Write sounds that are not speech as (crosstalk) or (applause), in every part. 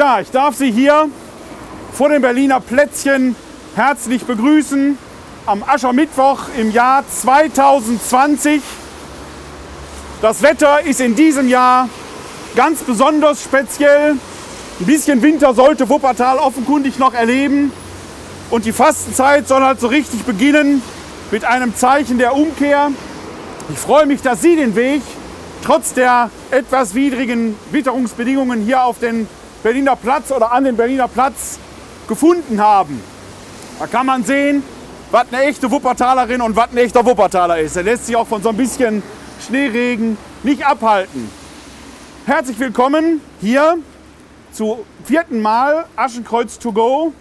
Ja, ich darf Sie hier vor dem Berliner Plätzchen herzlich begrüßen am Aschermittwoch im Jahr 2020. Das Wetter ist in diesem Jahr ganz besonders speziell. Ein bisschen Winter sollte Wuppertal offenkundig noch erleben. Und die Fastenzeit soll halt so richtig beginnen mit einem Zeichen der Umkehr. Ich freue mich, dass Sie den Weg trotz der etwas widrigen Witterungsbedingungen hier auf den Berliner Platz oder an den Berliner Platz gefunden haben. Da kann man sehen, was eine echte Wuppertalerin und was ein echter Wuppertaler ist. Er lässt sich auch von so ein bisschen Schneeregen nicht abhalten. Herzlich willkommen hier zu vierten Mal Aschenkreuz to go.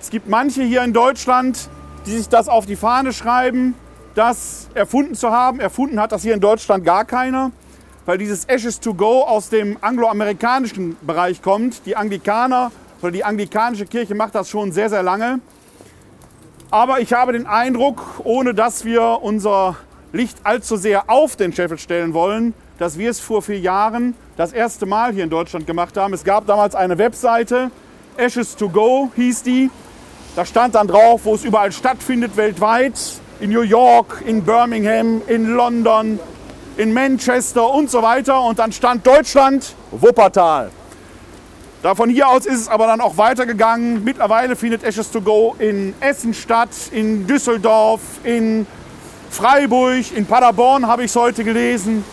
Es gibt manche hier in Deutschland, die sich das auf die Fahne schreiben, das erfunden zu haben. Erfunden hat das hier in Deutschland gar keiner weil dieses Ashes to Go aus dem angloamerikanischen Bereich kommt. Die Anglikaner oder die anglikanische Kirche macht das schon sehr, sehr lange. Aber ich habe den Eindruck, ohne dass wir unser Licht allzu sehr auf den Scheffel stellen wollen, dass wir es vor vier Jahren das erste Mal hier in Deutschland gemacht haben. Es gab damals eine Webseite, Ashes to Go hieß die. Da stand dann drauf, wo es überall stattfindet weltweit. In New York, in Birmingham, in London, in Manchester und so weiter. Und dann stand Deutschland, Wuppertal. Da von hier aus ist es aber dann auch weitergegangen. Mittlerweile findet Ashes to Go in Essen statt, in Düsseldorf, in Freiburg, in Paderborn habe ich es heute gelesen.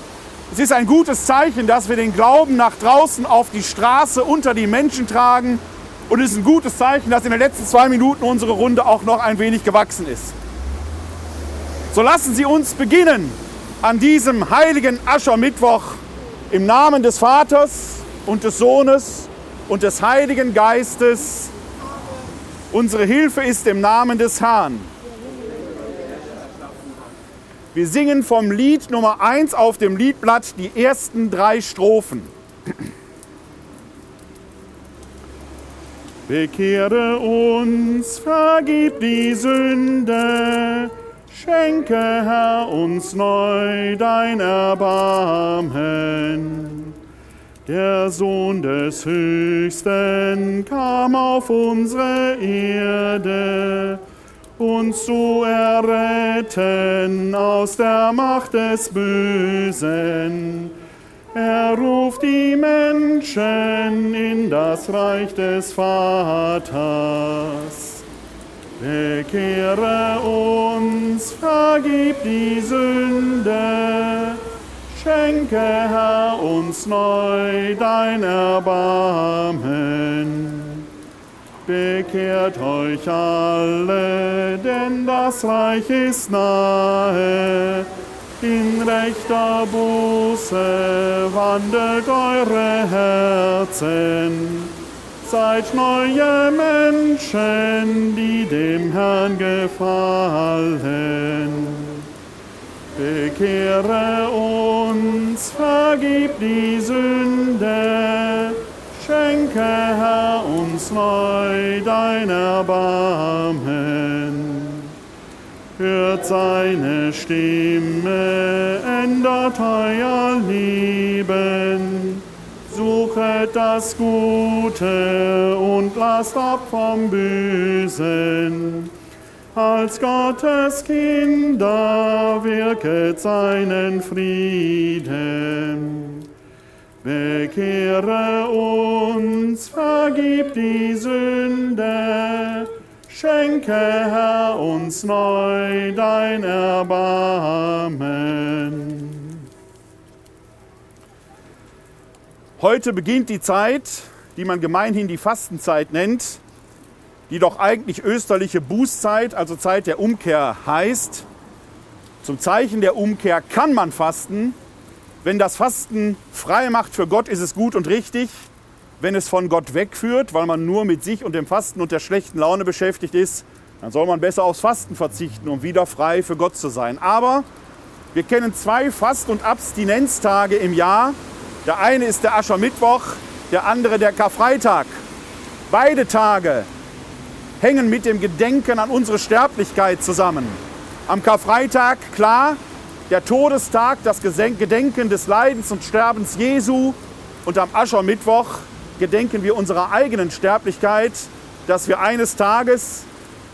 Es ist ein gutes Zeichen, dass wir den Glauben nach draußen auf die Straße unter die Menschen tragen. Und es ist ein gutes Zeichen, dass in den letzten zwei Minuten unsere Runde auch noch ein wenig gewachsen ist. So lassen Sie uns beginnen an diesem heiligen Aschermittwoch im Namen des Vaters und des Sohnes und des Heiligen Geistes. Unsere Hilfe ist im Namen des Herrn. Wir singen vom Lied Nummer 1 auf dem Liedblatt die ersten drei Strophen. Bekehre uns, vergib die Sünde, Schenke, Herr, uns neu dein Erbarmen. Der Sohn des Höchsten kam auf unsere Erde, uns zu erretten aus der Macht des Bösen. Er ruft die Menschen in das Reich des Vaters. Bekehre uns, vergib die Sünde, schenke, Herr, uns neu dein Erbarmen. Bekehrt euch alle, denn das Reich ist nahe. In rechter Buße wandelt eure Herzen Seid neue Menschen, die dem Herrn gefallen. Bekehre uns, vergib die Sünde, schenke, Herr, uns neu dein Erbarmen. Hört seine Stimme, ändert euer Lieben Suchet das Gute und lasst ab vom Bösen. Als Gottes Kinder wirket seinen Frieden. Bekehre uns, vergib die Sünde, schenke, Herr, uns neu dein Erbarmen. Heute beginnt die Zeit, die man gemeinhin die Fastenzeit nennt, die doch eigentlich österliche Bußzeit, also Zeit der Umkehr heißt. Zum Zeichen der Umkehr kann man fasten. Wenn das Fasten frei macht für Gott, ist es gut und richtig. Wenn es von Gott wegführt, weil man nur mit sich und dem Fasten und der schlechten Laune beschäftigt ist, dann soll man besser aufs Fasten verzichten, um wieder frei für Gott zu sein. Aber wir kennen zwei Fast- und Abstinenztage im Jahr, der eine ist der Aschermittwoch, der andere der Karfreitag. Beide Tage hängen mit dem Gedenken an unsere Sterblichkeit zusammen. Am Karfreitag, klar, der Todestag, das Gedenken des Leidens und Sterbens Jesu und am Aschermittwoch gedenken wir unserer eigenen Sterblichkeit, dass wir eines Tages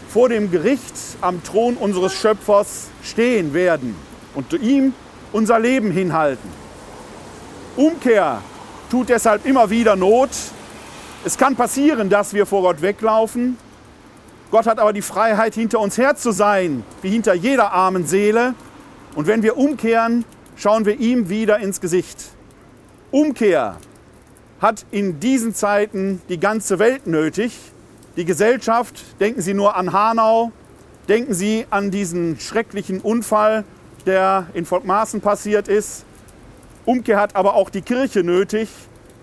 vor dem Gericht am Thron unseres Schöpfers stehen werden und ihm unser Leben hinhalten. Umkehr tut deshalb immer wieder Not. Es kann passieren, dass wir vor Gott weglaufen. Gott hat aber die Freiheit, hinter uns her zu sein, wie hinter jeder armen Seele. Und wenn wir umkehren, schauen wir ihm wieder ins Gesicht. Umkehr hat in diesen Zeiten die ganze Welt nötig. Die Gesellschaft, denken Sie nur an Hanau, denken Sie an diesen schrecklichen Unfall, der in Volkmaßen passiert ist. Umkehr hat aber auch die Kirche nötig,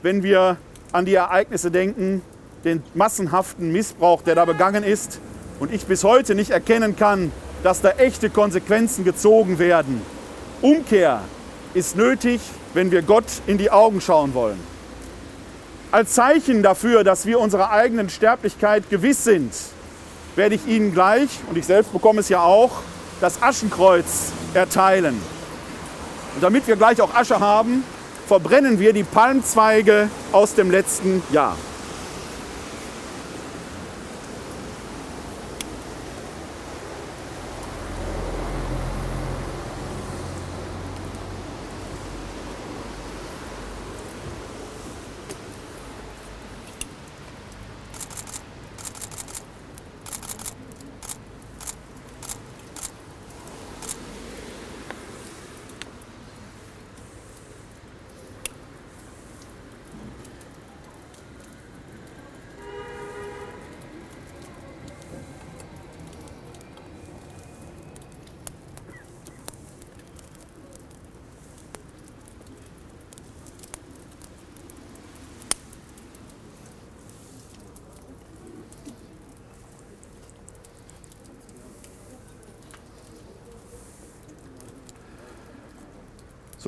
wenn wir an die Ereignisse denken, den massenhaften Missbrauch, der da begangen ist und ich bis heute nicht erkennen kann, dass da echte Konsequenzen gezogen werden. Umkehr ist nötig, wenn wir Gott in die Augen schauen wollen. Als Zeichen dafür, dass wir unserer eigenen Sterblichkeit gewiss sind, werde ich Ihnen gleich, und ich selbst bekomme es ja auch, das Aschenkreuz erteilen. Und damit wir gleich auch Asche haben, verbrennen wir die Palmzweige aus dem letzten Jahr.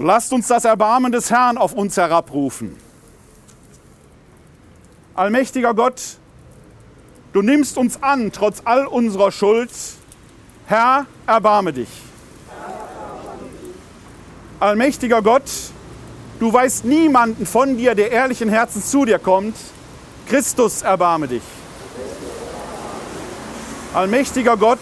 So lasst uns das Erbarmen des Herrn auf uns herabrufen. Allmächtiger Gott, du nimmst uns an, trotz all unserer Schuld. Herr, erbarme dich. Allmächtiger Gott, du weißt niemanden von dir, der ehrlichen Herzens zu dir kommt. Christus, erbarme dich. Allmächtiger Gott,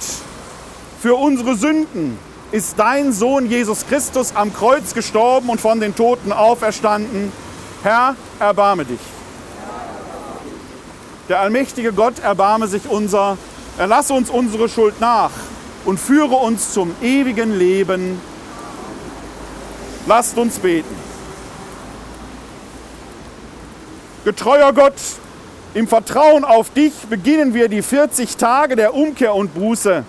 für unsere Sünden ist dein Sohn Jesus Christus am Kreuz gestorben und von den Toten auferstanden. Herr, erbarme dich. Der allmächtige Gott erbarme sich unser, erlasse uns unsere Schuld nach und führe uns zum ewigen Leben. Lasst uns beten. Getreuer Gott, im Vertrauen auf dich beginnen wir die 40 Tage der Umkehr und Buße.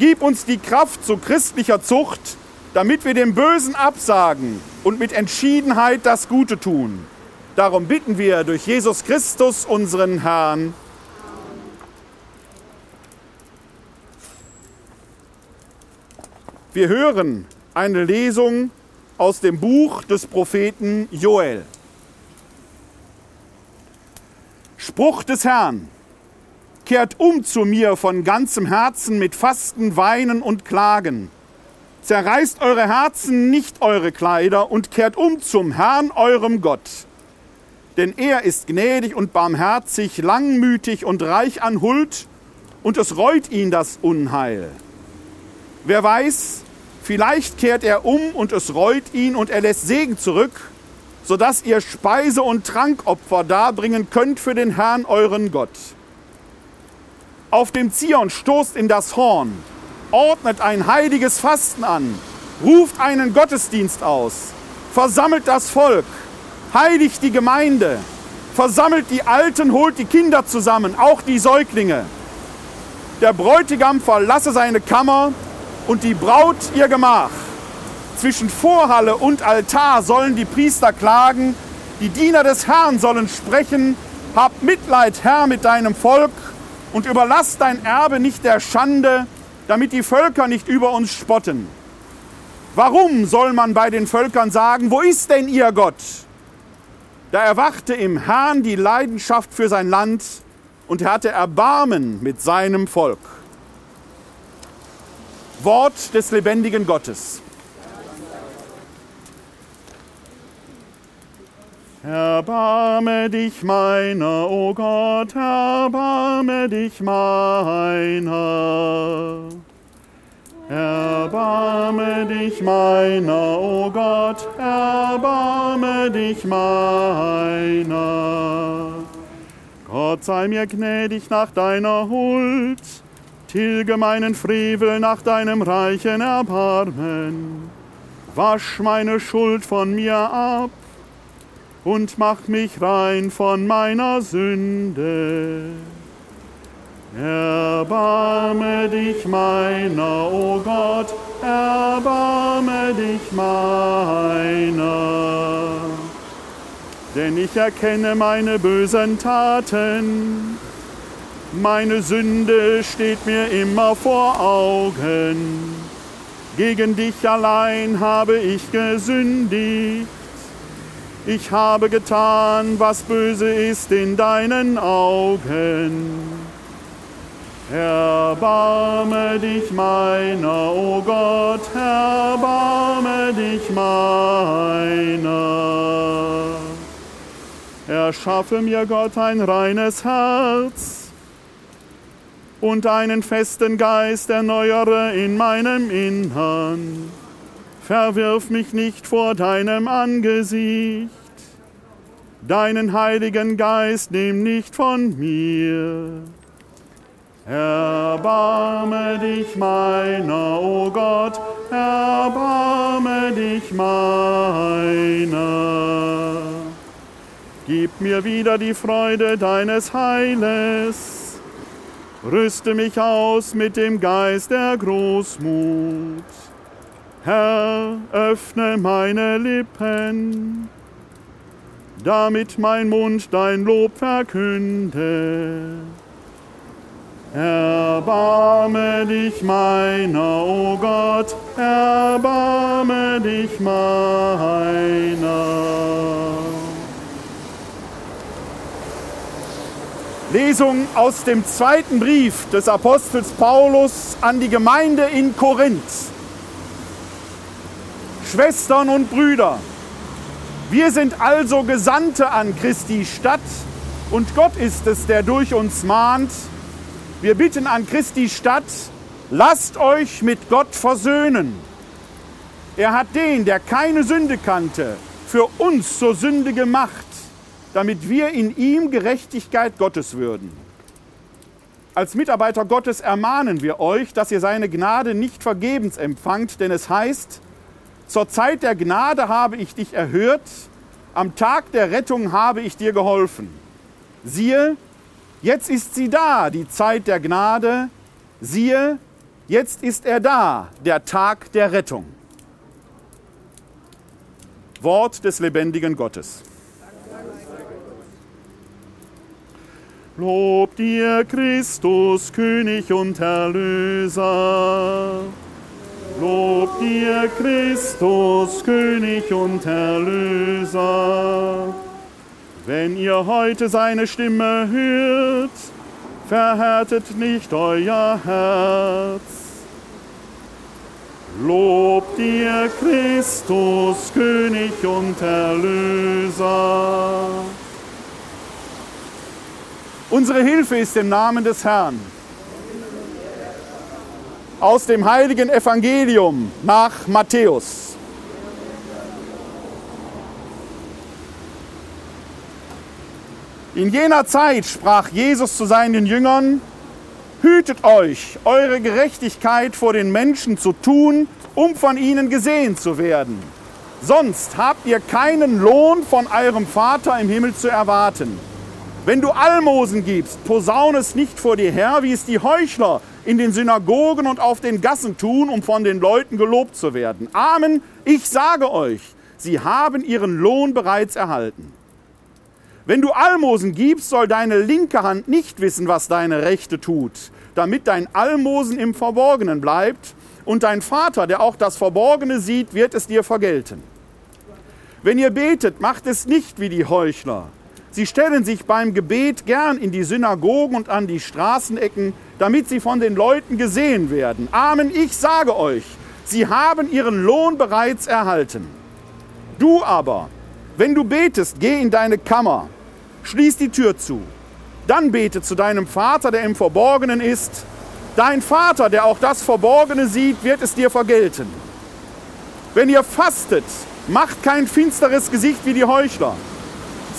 Gib uns die Kraft zu christlicher Zucht, damit wir dem Bösen absagen und mit Entschiedenheit das Gute tun. Darum bitten wir durch Jesus Christus, unseren Herrn. Wir hören eine Lesung aus dem Buch des Propheten Joel. Spruch des Herrn. Kehrt um zu mir von ganzem Herzen mit Fasten, Weinen und Klagen. Zerreißt eure Herzen, nicht eure Kleider, und kehrt um zum Herrn, eurem Gott. Denn er ist gnädig und barmherzig, langmütig und reich an Huld, und es reut ihn das Unheil. Wer weiß, vielleicht kehrt er um und es reut ihn und er lässt Segen zurück, sodass ihr Speise- und Trankopfer darbringen könnt für den Herrn, euren Gott auf dem Zion stoßt in das Horn, ordnet ein heiliges Fasten an, ruft einen Gottesdienst aus, versammelt das Volk, heiligt die Gemeinde, versammelt die Alten, holt die Kinder zusammen, auch die Säuglinge. Der Bräutigam verlasse seine Kammer und die Braut ihr Gemach. Zwischen Vorhalle und Altar sollen die Priester klagen, die Diener des Herrn sollen sprechen, hab Mitleid, Herr, mit deinem Volk und überlass dein Erbe nicht der Schande, damit die Völker nicht über uns spotten. Warum soll man bei den Völkern sagen, wo ist denn ihr Gott? Da erwachte im Herrn die Leidenschaft für sein Land und er hatte Erbarmen mit seinem Volk. Wort des lebendigen Gottes. Erbarme dich meiner, o oh Gott, erbarme dich meiner. Erbarme dich meiner, o oh Gott, erbarme dich meiner. Gott sei mir gnädig nach deiner Huld, tilge meinen Frevel nach deinem reichen Erbarmen. Wasch meine Schuld von mir ab und mach mich rein von meiner Sünde. Erbarme dich meiner, o oh Gott, erbarme dich meiner. Denn ich erkenne meine bösen Taten, meine Sünde steht mir immer vor Augen. Gegen dich allein habe ich gesündigt. Ich habe getan, was böse ist in deinen Augen. Erbarme dich meiner, o oh Gott, erbarme dich meiner. Erschaffe mir Gott ein reines Herz und einen festen Geist erneuere in meinem Innern. Verwirf mich nicht vor deinem Angesicht. Deinen heiligen Geist nimm nicht von mir. Erbarme dich meiner, o oh Gott, erbarme dich meiner. Gib mir wieder die Freude deines Heiles. Rüste mich aus mit dem Geist der Großmut. Herr, öffne meine Lippen, damit mein Mund dein Lob verkünde. Erbarme dich meiner, o oh Gott, erbarme dich meiner. Lesung aus dem zweiten Brief des Apostels Paulus an die Gemeinde in Korinth. Schwestern und Brüder, wir sind also Gesandte an Christi Stadt und Gott ist es, der durch uns mahnt, wir bitten an Christi Stadt, lasst euch mit Gott versöhnen. Er hat den, der keine Sünde kannte, für uns zur Sünde gemacht, damit wir in ihm Gerechtigkeit Gottes würden. Als Mitarbeiter Gottes ermahnen wir euch, dass ihr seine Gnade nicht vergebens empfangt, denn es heißt, zur Zeit der Gnade habe ich dich erhört, am Tag der Rettung habe ich dir geholfen. Siehe, Jetzt ist sie da, die Zeit der Gnade. Siehe, jetzt ist er da, der Tag der Rettung. Wort des lebendigen Gottes. Lob dir, Christus, König und Erlöser. Lob dir, Christus, König und Erlöser. Wenn ihr heute seine Stimme hört, verhärtet nicht euer Herz. Lobt ihr Christus, König und Erlöser. Unsere Hilfe ist im Namen des Herrn. Aus dem heiligen Evangelium nach Matthäus. In jener Zeit sprach Jesus zu seinen Jüngern, Hütet euch, eure Gerechtigkeit vor den Menschen zu tun, um von ihnen gesehen zu werden. Sonst habt ihr keinen Lohn von eurem Vater im Himmel zu erwarten. Wenn du Almosen gibst, posaune es nicht vor dir her, wie es die Heuchler in den Synagogen und auf den Gassen tun, um von den Leuten gelobt zu werden. Amen, ich sage euch, sie haben ihren Lohn bereits erhalten. Wenn du Almosen gibst, soll deine linke Hand nicht wissen, was deine rechte tut, damit dein Almosen im Verborgenen bleibt und dein Vater, der auch das Verborgene sieht, wird es dir vergelten. Wenn ihr betet, macht es nicht wie die Heuchler. Sie stellen sich beim Gebet gern in die Synagogen und an die Straßenecken, damit sie von den Leuten gesehen werden. Amen, ich sage euch, sie haben ihren Lohn bereits erhalten. Du aber, wenn du betest, geh in deine Kammer, schließ die Tür zu, dann bete zu deinem Vater, der im Verborgenen ist. Dein Vater, der auch das Verborgene sieht, wird es dir vergelten. Wenn ihr fastet, macht kein finsteres Gesicht wie die Heuchler.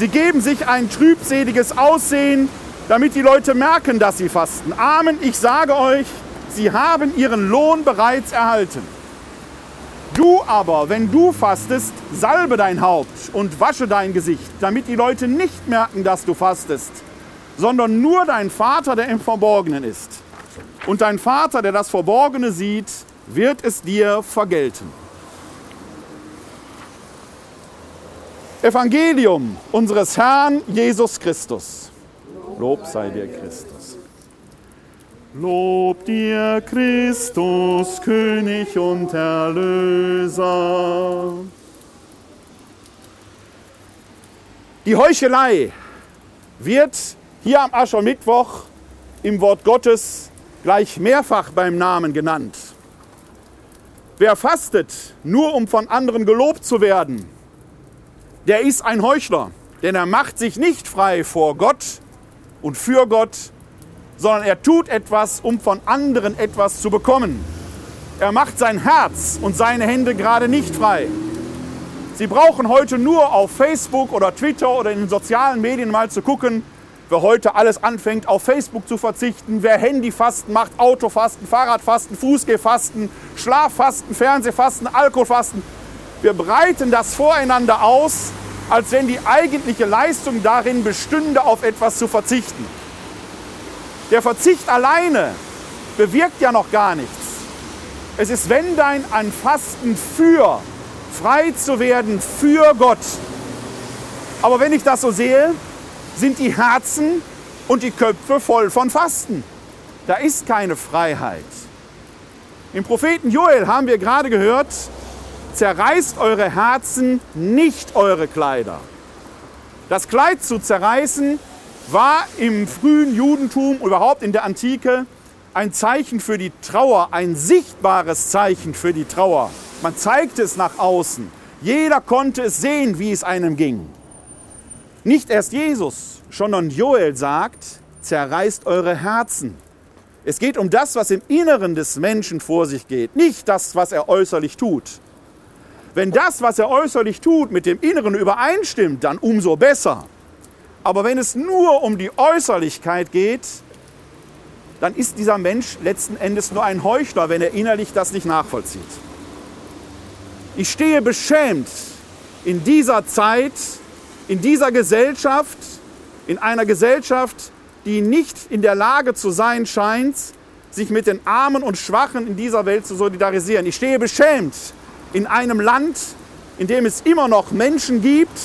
Sie geben sich ein trübseliges Aussehen, damit die Leute merken, dass sie fasten. Amen, ich sage euch, sie haben ihren Lohn bereits erhalten. Du aber, wenn du fastest, salbe dein Haupt und wasche dein Gesicht, damit die Leute nicht merken, dass du fastest, sondern nur dein Vater, der im Verborgenen ist. Und dein Vater, der das Verborgene sieht, wird es dir vergelten. Evangelium unseres Herrn Jesus Christus. Lob sei dir, Christus. Lob dir, Christus, König und Erlöser. Die Heuchelei wird hier am Aschermittwoch im Wort Gottes gleich mehrfach beim Namen genannt. Wer fastet, nur um von anderen gelobt zu werden, der ist ein Heuchler, denn er macht sich nicht frei vor Gott und für Gott, sondern er tut etwas, um von anderen etwas zu bekommen. Er macht sein Herz und seine Hände gerade nicht frei. Sie brauchen heute nur auf Facebook oder Twitter oder in den sozialen Medien mal zu gucken, wer heute alles anfängt, auf Facebook zu verzichten, wer Handyfasten macht, Autofasten, Fahrradfasten, Fußgehfasten, Schlaffasten, Fernsehfasten, Alkoholfasten. Wir breiten das voreinander aus, als wenn die eigentliche Leistung darin bestünde, auf etwas zu verzichten. Der Verzicht alleine bewirkt ja noch gar nichts. Es ist, wenn dein ein Fasten für, frei zu werden für Gott. Aber wenn ich das so sehe, sind die Herzen und die Köpfe voll von Fasten. Da ist keine Freiheit. Im Propheten Joel haben wir gerade gehört, zerreißt eure Herzen, nicht eure Kleider. Das Kleid zu zerreißen war im frühen Judentum, überhaupt in der Antike, ein Zeichen für die Trauer, ein sichtbares Zeichen für die Trauer. Man zeigte es nach außen. Jeder konnte es sehen, wie es einem ging. Nicht erst Jesus, sondern Joel sagt, zerreißt eure Herzen. Es geht um das, was im Inneren des Menschen vor sich geht, nicht das, was er äußerlich tut. Wenn das, was er äußerlich tut, mit dem Inneren übereinstimmt, dann umso besser. Aber wenn es nur um die Äußerlichkeit geht, dann ist dieser Mensch letzten Endes nur ein Heuchler, wenn er innerlich das nicht nachvollzieht. Ich stehe beschämt in dieser Zeit, in dieser Gesellschaft, in einer Gesellschaft, die nicht in der Lage zu sein scheint, sich mit den Armen und Schwachen in dieser Welt zu solidarisieren. Ich stehe beschämt in einem Land, in dem es immer noch Menschen gibt,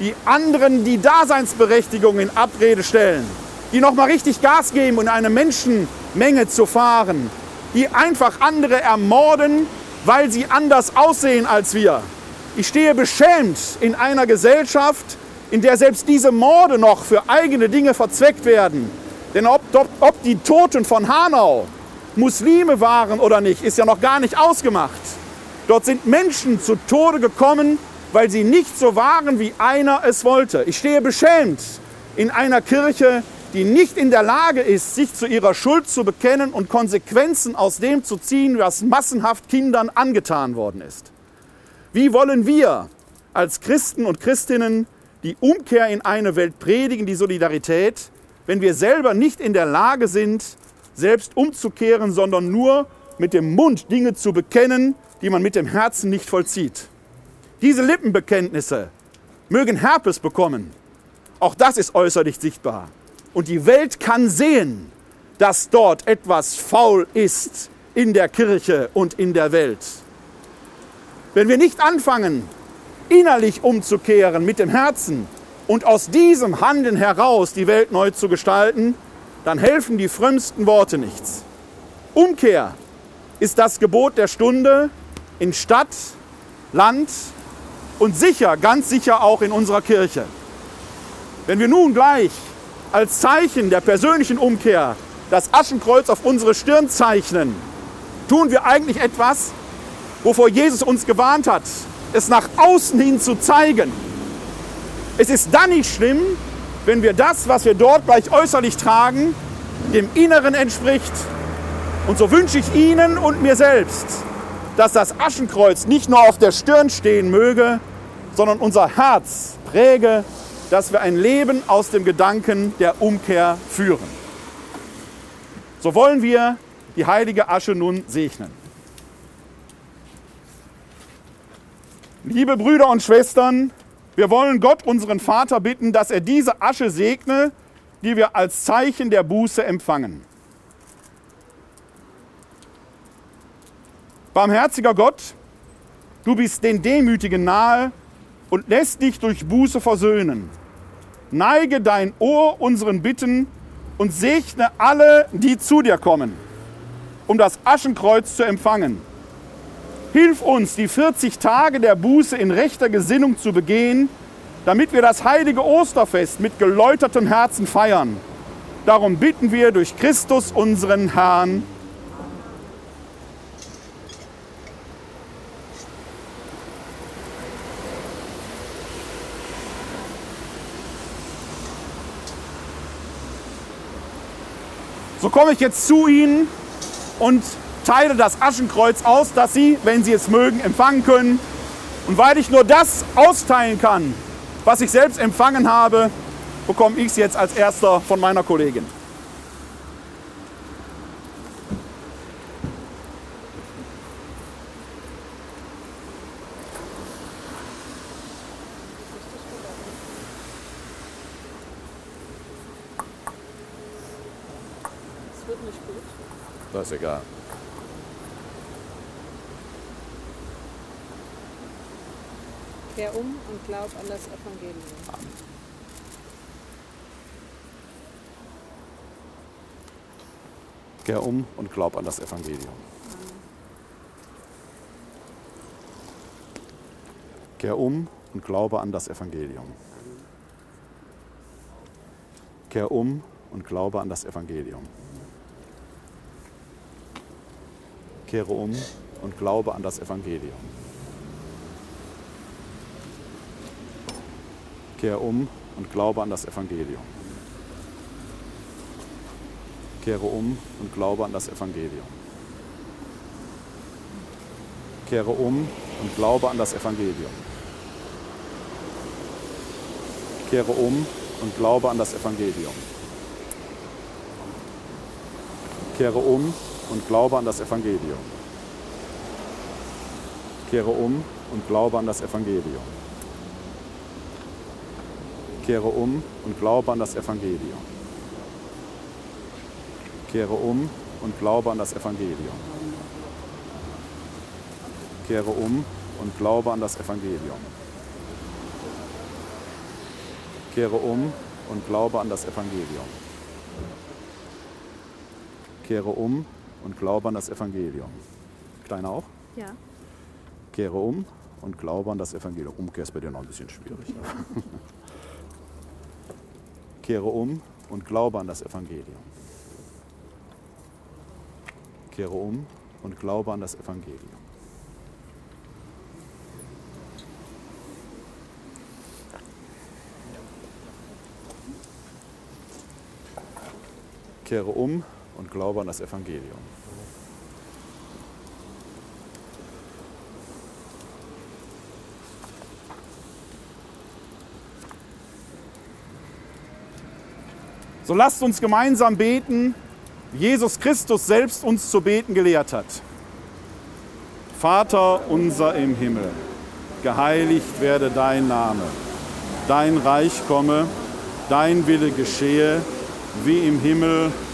die anderen die Daseinsberechtigung in Abrede stellen, die noch mal richtig Gas geben, um in eine Menschenmenge zu fahren, die einfach andere ermorden, weil sie anders aussehen als wir. Ich stehe beschämt in einer Gesellschaft, in der selbst diese Morde noch für eigene Dinge verzweckt werden. Denn ob, ob, ob die Toten von Hanau Muslime waren oder nicht, ist ja noch gar nicht ausgemacht. Dort sind Menschen zu Tode gekommen, weil sie nicht so waren, wie einer es wollte. Ich stehe beschämt in einer Kirche, die nicht in der Lage ist, sich zu ihrer Schuld zu bekennen und Konsequenzen aus dem zu ziehen, was massenhaft Kindern angetan worden ist. Wie wollen wir als Christen und Christinnen die Umkehr in eine Welt predigen, die Solidarität, wenn wir selber nicht in der Lage sind, selbst umzukehren, sondern nur mit dem Mund Dinge zu bekennen, die man mit dem Herzen nicht vollzieht. Diese Lippenbekenntnisse mögen Herpes bekommen. Auch das ist äußerlich sichtbar. Und die Welt kann sehen, dass dort etwas faul ist in der Kirche und in der Welt. Wenn wir nicht anfangen, innerlich umzukehren mit dem Herzen und aus diesem Handeln heraus die Welt neu zu gestalten, dann helfen die frömmsten Worte nichts. Umkehr ist das Gebot der Stunde in Stadt, Land und sicher, ganz sicher auch in unserer Kirche. Wenn wir nun gleich als Zeichen der persönlichen Umkehr das Aschenkreuz auf unsere Stirn zeichnen, tun wir eigentlich etwas, wovor Jesus uns gewarnt hat, es nach außen hin zu zeigen. Es ist dann nicht schlimm, wenn wir das, was wir dort gleich äußerlich tragen, dem Inneren entspricht. Und so wünsche ich Ihnen und mir selbst, dass das Aschenkreuz nicht nur auf der Stirn stehen möge, sondern unser Herz präge, dass wir ein Leben aus dem Gedanken der Umkehr führen. So wollen wir die heilige Asche nun segnen. Liebe Brüder und Schwestern, wir wollen Gott, unseren Vater, bitten, dass er diese Asche segne, die wir als Zeichen der Buße empfangen. Barmherziger Gott, du bist den Demütigen nahe und lässt dich durch Buße versöhnen. Neige dein Ohr unseren Bitten und segne alle, die zu dir kommen, um das Aschenkreuz zu empfangen. Hilf uns, die 40 Tage der Buße in rechter Gesinnung zu begehen, damit wir das heilige Osterfest mit geläutertem Herzen feiern. Darum bitten wir durch Christus unseren Herrn. So komme ich jetzt zu Ihnen und teile das Aschenkreuz aus, das Sie, wenn Sie es mögen, empfangen können. Und weil ich nur das austeilen kann, was ich selbst empfangen habe, bekomme ich es jetzt als erster von meiner Kollegin. Wird nicht gut. Das ist egal. Kehr um und glaub an das Evangelium. Kehr um und glaub an das Evangelium. Kehr um und glaube an das Evangelium. Kehr um und glaube an das Evangelium. Kehre um und glaube an das Evangelium. Kehre um und glaube an das Evangelium. Kehre um und glaube an das Evangelium. Kehre um und glaube an das Evangelium. Kehre um und glaube an das Evangelium. Kehre um und glaube an das Evangelium. Kehre um und glaube an das Evangelium. Kehre um und glaube an das Evangelium. Kehre um und glaube an das Evangelium. Kehre um und glaube an das Evangelium. Kehre um und glaube an das Evangelium. Kehre um und glaube an das Evangelium. Kleiner auch? Ja. Kehre um und glaube an das Evangelium. Umkehr ist bei dir noch ein bisschen schwierig. (laughs) Kehre um und glaube an das Evangelium. Kehre um und glaube an das Evangelium. Kehre um und glaube an das Evangelium. So lasst uns gemeinsam beten, wie Jesus Christus selbst uns zu beten gelehrt hat. Vater unser im Himmel, geheiligt werde dein Name, dein Reich komme, dein Wille geschehe, wie im Himmel,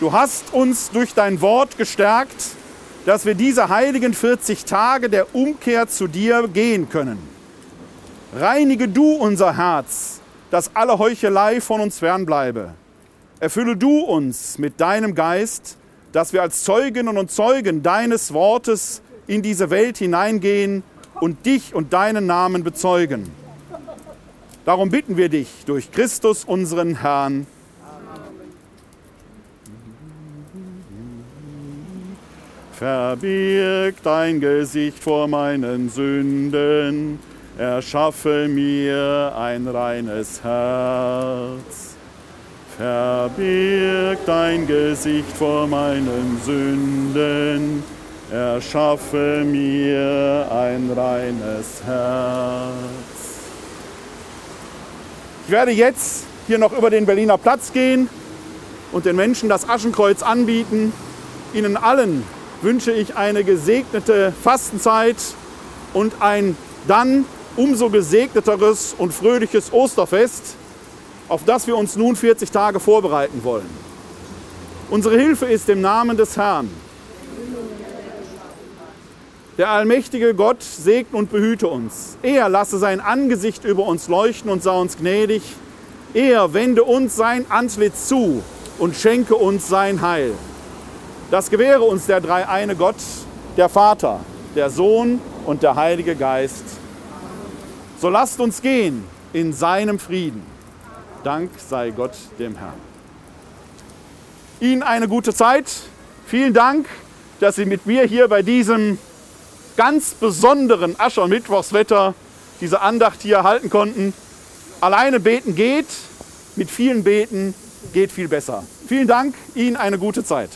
du hast uns durch dein Wort gestärkt, dass wir diese heiligen 40 Tage der Umkehr zu dir gehen können. Reinige du unser Herz, dass alle Heuchelei von uns fernbleibe. Erfülle du uns mit deinem Geist, dass wir als Zeuginnen und Zeugen deines Wortes in diese Welt hineingehen und dich und deinen Namen bezeugen. Darum bitten wir dich durch Christus unseren Herrn. Verbirg dein Gesicht vor meinen Sünden, erschaffe mir ein reines Herz. Verbirg dein Gesicht vor meinen Sünden, erschaffe mir ein reines Herz. Ich werde jetzt hier noch über den Berliner Platz gehen und den Menschen das Aschenkreuz anbieten. Ihnen allen wünsche ich eine gesegnete Fastenzeit und ein dann umso gesegneteres und fröhliches Osterfest, auf das wir uns nun 40 Tage vorbereiten wollen. Unsere Hilfe ist im Namen des Herrn. Der allmächtige Gott segne und behüte uns. Er lasse sein Angesicht über uns leuchten und sei uns gnädig. Er wende uns sein Antlitz zu und schenke uns sein Heil. Das gewähre uns der dreieine Gott, der Vater, der Sohn und der Heilige Geist. So lasst uns gehen in seinem Frieden. Dank sei Gott dem Herrn. Ihnen eine gute Zeit. Vielen Dank, dass Sie mit mir hier bei diesem ganz besonderen Aschermittwochswetter diese Andacht hier halten konnten. Alleine beten geht, mit vielen Beten geht viel besser. Vielen Dank, Ihnen eine gute Zeit.